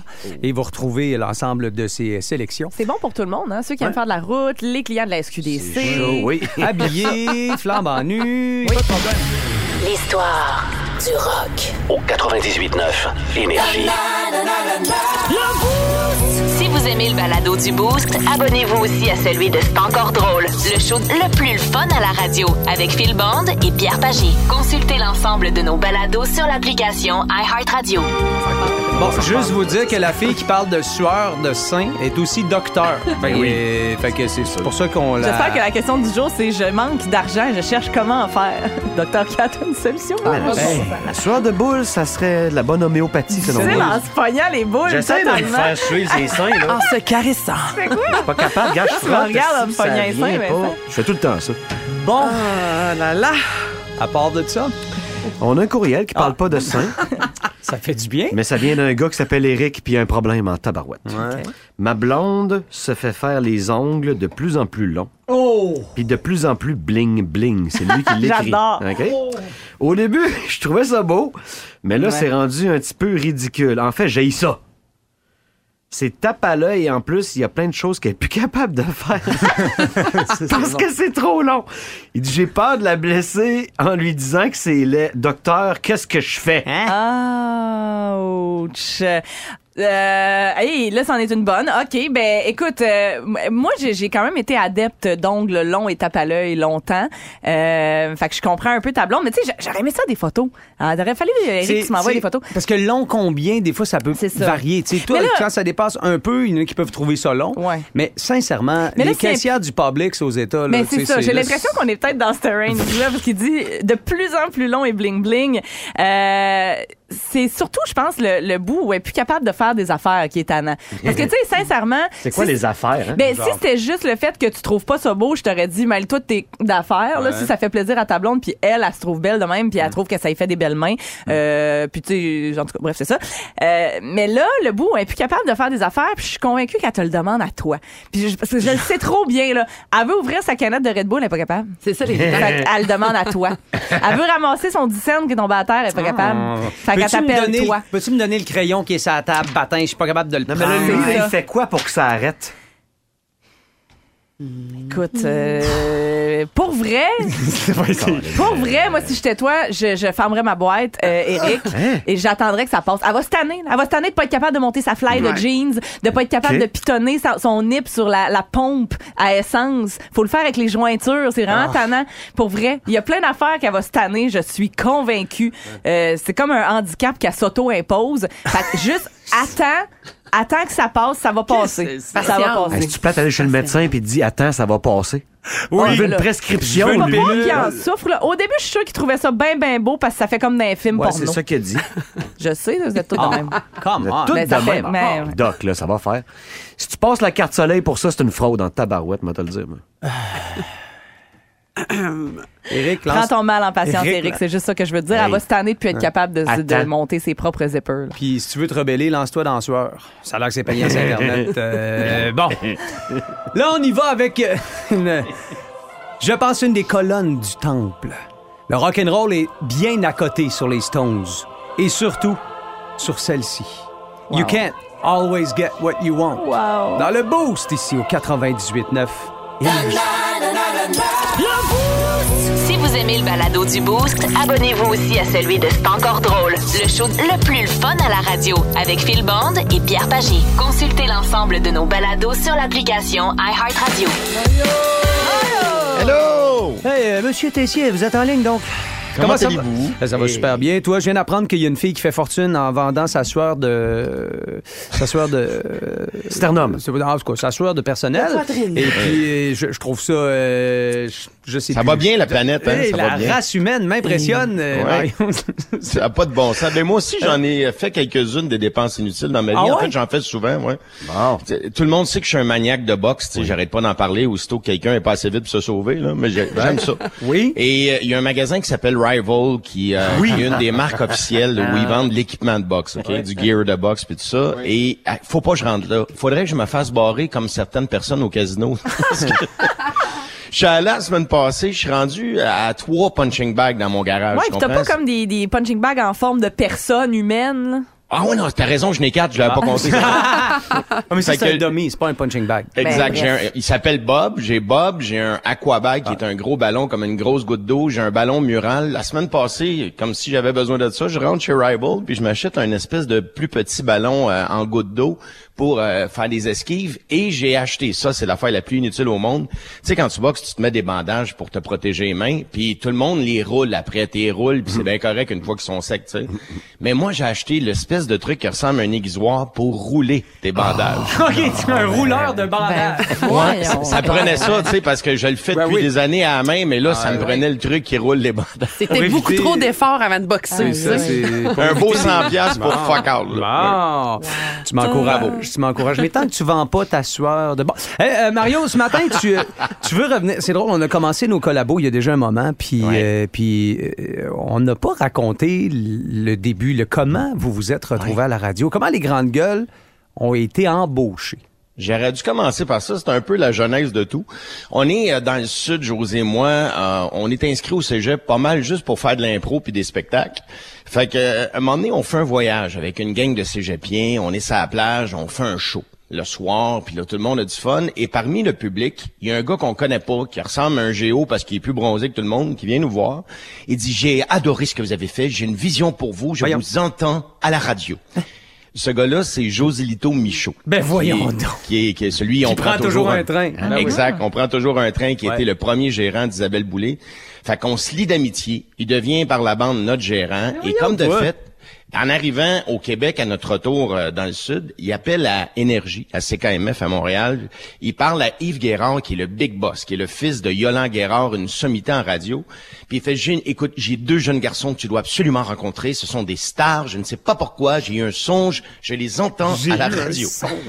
et vous retrouvez l'ensemble de ses sélections. C'est bon pour tout le monde, hein? ceux qui aiment faire de la route, les clients de la SQDC. C'est chaud, oui. Habillé, flambant nu. Pas de problème. L'histoire du rock. Au 98.9 Énergie. Si vous aimez le balado du Boost, abonnez-vous aussi à celui de C'est encore drôle, le show le plus le fun à la radio avec Phil Bond et Pierre Pagé. Consultez l'ensemble de nos balados sur l'application iHeartRadio. Bon, juste vous dire que la fille qui parle de sueur de sein est aussi docteur. Fait, que- fait que c'est pour ça qu'on la... J'espère que la question du jour, c'est je manque d'argent et je cherche comment en faire. Docteur Cat a une solution. Hey, la sueur de boule, ça serait de la bonne homéopathie, Tu selon sais, moi. en se pognant les boules. J'essaie de me totalement. faire suivre les seins, là. En se caressant. Tu fais quoi? Je suis pas capable, regarde, je Tu me frotte, regardes en me si, ça pognant les vient seins, pas? Vincent. Je fais tout le temps ça. Bon. Ah là là. À part de ça, On a un courriel qui Ah. parle pas de seins, ça fait du bien. mais ça vient d'un gars qui s'appelle Eric puis il a un problème en tabarouette. Ma blonde se fait faire les ongles de plus en plus longs. Oh! Puis de plus en plus bling bling. C'est lui qui l'écrit. J'adore. OK? Au début, je trouvais ça beau, mais là, Ouais. c'est rendu un petit peu ridicule. En fait, j'ai ça. C'est tape à l'œil et en plus, il y a plein de choses qu'elle est plus capable de faire. Parce que c'est trop long. Il dit J'ai peur de la blesser en lui disant que c'est laid. Docteur, qu'est-ce que je fais? Ouch. Euh, hey, là, c'en est une bonne. OK, ben écoute, euh, moi, j'ai quand même été adepte d'ongles longs et tape à l'œil longtemps. Euh, fait que je comprends un peu ta blonde, mais tu sais, j'a- j'aurais aimé ça des photos. Ah, il aurait fallu, Eric, C'est- que tu m'envoies des photos. Parce que long combien, des fois, ça peut ça. varier. Tu sais, toi, là- quand ça dépasse un peu, il y en a qui peuvent trouver ça long. Mais sincèrement, Mais là, les caissières du Publix aux États, là, Mais tu c'est ça. J'ai l'impression qu'on est peut-être dans ce range-là parce qu'il dit de plus en plus long et bling bling. Euh, c'est surtout, je pense, le, le bout où elle est plus capable de faire des affaires qui est tannant. Parce que, tu sais, sincèrement. C'est quoi si- les affaires? Hein? Ben, si c'était juste le fait que tu trouves pas ça beau, je t'aurais dit, mêle-toi de tes affaires, là, si ça fait plaisir à ta blonde, puis elle, elle se trouve belle de même, puis elle trouve que ça lui fait des belles mains. Euh, puis tu sais, en tout cas, bref, c'est ça. Euh, mais là, le bout, elle est plus capable de faire des affaires, puis je suis convaincue qu'elle te le demande à toi. Puis je, parce que je le sais trop bien, là. Elle veut ouvrir sa canette de Red Bull, elle est pas capable. C'est ça, les Fait qu'elle le demande à toi. Elle veut ramasser son 10 cents qui est tombé à terre, elle est pas capable. Fait qu'elle Ah. Peux-tu me t'appelle donner- toi. Peux-tu me donner le crayon qui est sur la table, bâtin? Je suis pas capable de le Non, mais là, prendre. lui, il fait quoi pour que ça arrête? Écoute, euh, pour vrai, pour vrai, moi, si j'étais toi, je, je fermerais ma boîte, euh, Eric, Hein? et j'attendrais que ça passe. Elle va se tanner. Elle va se tanner de pas être capable de monter sa fly de jeans, de pas être capable de pitonner sa- son nip sur la, la pompe à essence. Faut le faire avec les jointures. C'est vraiment Ah. tannant. Pour vrai, il y a plein d'affaires qu'elle va se tanner. Je suis convaincue. Euh, c'est comme un handicap qu'elle s'auto-impose. Fait que juste attends. Attends que ça passe, ça va passer. Ça va Patience. passer. Est-ce que tu plate aller chez le médecin puis te dis Attends, ça va passer? Oui, On veut une prescription, Je veux lui. pas qu'il en souffre. Là. Au début, je suis sûre qu'il trouvait ça bien, bien beau parce que ça fait comme dans un film Ouais, porno. c'est ça qu'il a dit. Je sais, vous êtes tous de même. Come on. Mais de ça même. mais- Ah, Doc, là, ça va faire. Si tu passes la carte soleil pour ça, c'est une fraude en tabarouette, moi, te le dire. Eric, Prends ton mal en patience, Eric, Eric. là. C'est juste ça que je veux te dire. Hey. Elle va se tanner de plus être capable de, monter ses propres zippers. Puis si tu veux te rebeller, lance-toi dans la sueur. Ça a l'air que c'est payant sur Internet. Euh, bon. Là, on y va avec euh, une... Je pense une des colonnes du temple. Le rock'n'roll est bien à côté sur les Stones. Et surtout, sur celle-ci. You can't always get what you want. Wow. Dans le boost ici au 98.9. Si vous aimez le balado du Boost, abonnez-vous aussi à celui de C'est encore drôle, le show le plus fun à la radio avec Phil Bond et Pierre Pagé. Consultez l'ensemble de nos balados sur l'application iHeartRadio. Hello! Hey, euh, monsieur Tessier, vous êtes en ligne donc? Comment ça va? Ça, va super bien. Toi, je viens d'apprendre qu'il y a une fille qui fait fortune en vendant sa sueur de. sa sueur de. Sternum. C'est- En tout cas, sa sueur de personnel. Et puis, je, je trouve ça. euh, je, je sais Ça plus. va bien, la planète, hein? Hey, ça la va bien. race humaine m'impressionne. euh, Ouais. Ça n'a pas de bon sens. Mais moi aussi, j'en ai fait quelques-unes des dépenses inutiles dans ma vie. Ah en ouais? fait, j'en fais souvent, ouais. Bon. Tout le monde sait que je suis un maniaque de boxe. sais, J'arrête pas d'en parler aussitôt que quelqu'un est pas assez vite pour se sauver. Là, mais j'ai- j'aime ça. Oui. Et euh, il y a un magasin qui s'appelle Rival qui, euh, qui est une des marques officielles où ils vendent de l'équipement de boxe, ok, du gear de boxe puis tout ça. Et euh, faut pas que je rentre là. Faudrait que je me fasse barrer comme certaines personnes au casino. Je suis allé la semaine passée, je suis rendu à trois punching bags dans mon garage. Ouais, tu pis t'as pas comme des, des punching bags en forme de personne humaine. Ah ouais, non, t'as raison, je n'ai quatre, je l'avais pas compté. Ah, mais ça, c'est que- un dummy, c'est pas un punching bag. Exact. j'ai un- il s'appelle Bob. J'ai Bob. J'ai un aquabag qui est un gros ballon comme une grosse goutte d'eau. J'ai un ballon mural. La semaine passée, comme si j'avais besoin de ça, je rentre chez Rival puis je m'achète un espèce de plus petit ballon euh, en goutte d'eau pour euh, faire des esquives. Et j'ai acheté ça. C'est l'affaire la plus inutile au monde. Tu sais, quand tu boxes, tu te mets des bandages pour te protéger les mains. Puis tout le monde les roule après. T'es roule puis c'est bien correct une fois qu'ils sont secs, tu sais. Mais moi, j'ai acheté l'espèce de truc qui ressemble à un aiguisoir pour rouler tes bandages. OK, tu as un rouleur de bandage. Ouais, ça, ça prenait ça, tu sais, parce que je le fais depuis des années à la main, mais là, ça me prenait le truc qui roule les bandages. C'était beaucoup trop d'efforts avant de boxer. Ça, ça. Un beau 100 piastres pour fuck out. là. Bon. Tu m'encourages. Tu m'encourages. Mais tant que tu vends pas ta sueur de bon. Hey, euh, Mario, ce matin, tu, euh, tu veux revenir. C'est drôle, on a commencé nos collabos il y a déjà un moment, puis euh, puis euh, on n'a pas raconté le début, le comment vous vous êtes retrouvés à la radio, comment les grandes gueules ont été embauchées? J'aurais dû commencer par ça. C'est un peu la jeunesse de tout. On est dans le sud, José et moi. euh, on est inscrit au cégep pas mal juste pour faire de l'impro puis des spectacles. Fait que, euh, à un moment donné, on fait un voyage avec une gang de cégepiens. On est sur la plage, on fait un show le soir, puis là, tout le monde a du fun. Et parmi le public, il y a un gars qu'on connaît pas, qui ressemble à un géo parce qu'il est plus bronzé que tout le monde, qui vient nous voir. Il dit, j'ai adoré ce que vous avez fait, j'ai une vision pour vous, je vous entends à la radio. Ce gars-là, c'est Josilito Michaud. Ben voyons Qui est- donc. Qui est, qui est celui, on Qui prend toujours un train. Ah, ben oui. exact. On prend toujours un train qui Ouais. était le premier gérant d'Isabelle Boulay. Fait qu'on se lie d'amitié. Il devient par la bande notre gérant. Et comme de toi. fait, en arrivant au Québec à notre retour euh, dans le sud, il appelle à Énergie, à CKMF à Montréal. Il parle à Yves Guérard, qui est le big boss, qui est le fils de Yolande Guérard, une sommité en radio. Puis il fait, J'ai- écoute, j'ai deux jeunes garçons que tu dois absolument rencontrer. Ce sont des stars. Je ne sais pas pourquoi. J'ai eu un songe. Je les entends à la radio.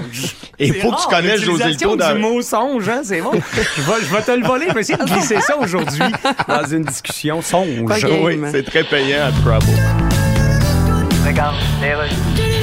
Et il faut que tu connaisses José Lito dans... du mot songe, hein, c'est bon. je, vais, je vais te le voler, je vais essayer de glisser ça aujourd'hui dans une discussion songe. Oui, c'est très payant à Trouble. legal, Taylor.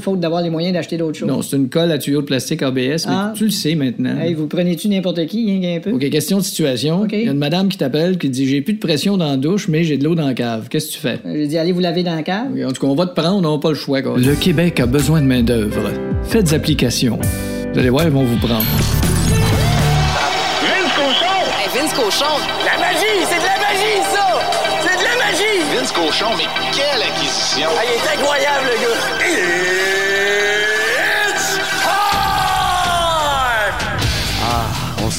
faute d'avoir les moyens d'acheter d'autres choses. Non, c'est une colle à tuyau de plastique ABS, mais Ah. tu le sais maintenant. Hey, vous prenez-tu n'importe qui, hein, un peu? OK, question de situation. Il y a une madame qui t'appelle qui dit J'ai plus de pression dans la douche, mais j'ai de l'eau dans la cave. Qu'est-ce que tu fais? Euh, J'ai dit, allez vous laver dans la cave? En tout cas, on va te prendre, on n'a pas le choix. Quoi. Le Québec a besoin de main-d'œuvre. Faites application. Vous allez voir, ils vont vous prendre. Vince Cochon! Hey, Vince Cochon! La magie! C'est de la magie, ça! C'est de la magie! Vince Cochon, mais quelle acquisition! Ah, il est incroyable, le gars!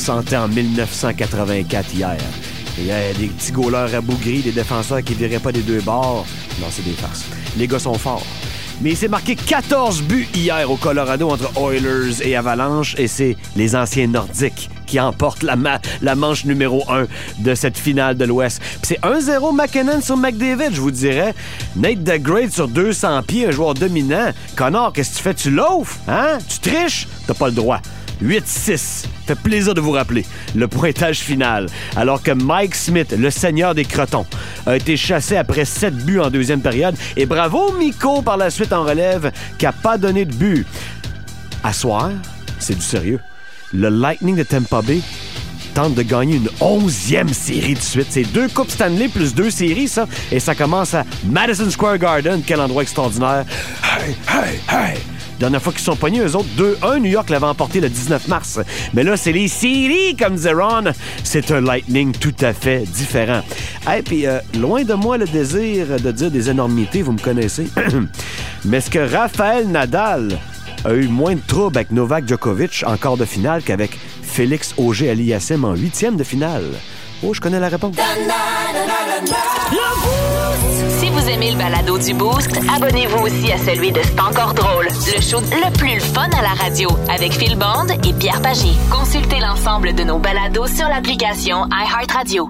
Sentait en 1984 hier. Il y a des petits goalers rabougris, des défenseurs qui viraient pas des deux bords. Non, c'est des farces. Les gars sont forts. Mais il s'est marqué 14 buts hier au Colorado entre Oilers et Avalanche et c'est les anciens Nordiques qui emportent la, ma- la manche numéro 1 de cette finale de l'Ouest. Puis c'est 1-0 McKinnon sur McDavid, je vous dirais. Nate DeGrade sur 200 pieds, un joueur dominant. Connor, qu'est-ce que tu fais? Tu l'offres? Hein? Tu triches? T'as pas le droit. 8-6. Fait plaisir de vous rappeler le pointage final. Alors que Mike Smith, le seigneur des crotons, a été chassé après 7 buts en deuxième période. Et bravo Miko par la suite en relève qui a pas donné de but. À soir, c'est du sérieux. Le Lightning de Tampa Bay tente de gagner une onzième série de suite. C'est deux Coupes Stanley plus deux séries, ça. Et ça commence à Madison Square Garden. Quel endroit extraordinaire. Hey, hey, hey! Dernière fois qu'ils sont pognés, eux autres, 2-1. New York l'avait emporté le 19 mars. Mais là, c'est les séries, comme disait Ron. C'est un Lightning tout à fait différent. Et puis, euh, loin de moi le désir de dire des énormités, vous me connaissez. Mais est-ce que Raphaël Nadal a eu moins de troubles avec Novak Djokovic en quart de finale qu'avec Félix Auger-Aliassime en huitième de finale? Oh, je connais la réponse. Si vous aimez le balado du Boost, abonnez-vous aussi à celui de C'est encore drôle, le show le plus fun à la radio avec Phil Bond et Pierre Pagé. Consultez l'ensemble de nos balados sur l'application iHeartRadio.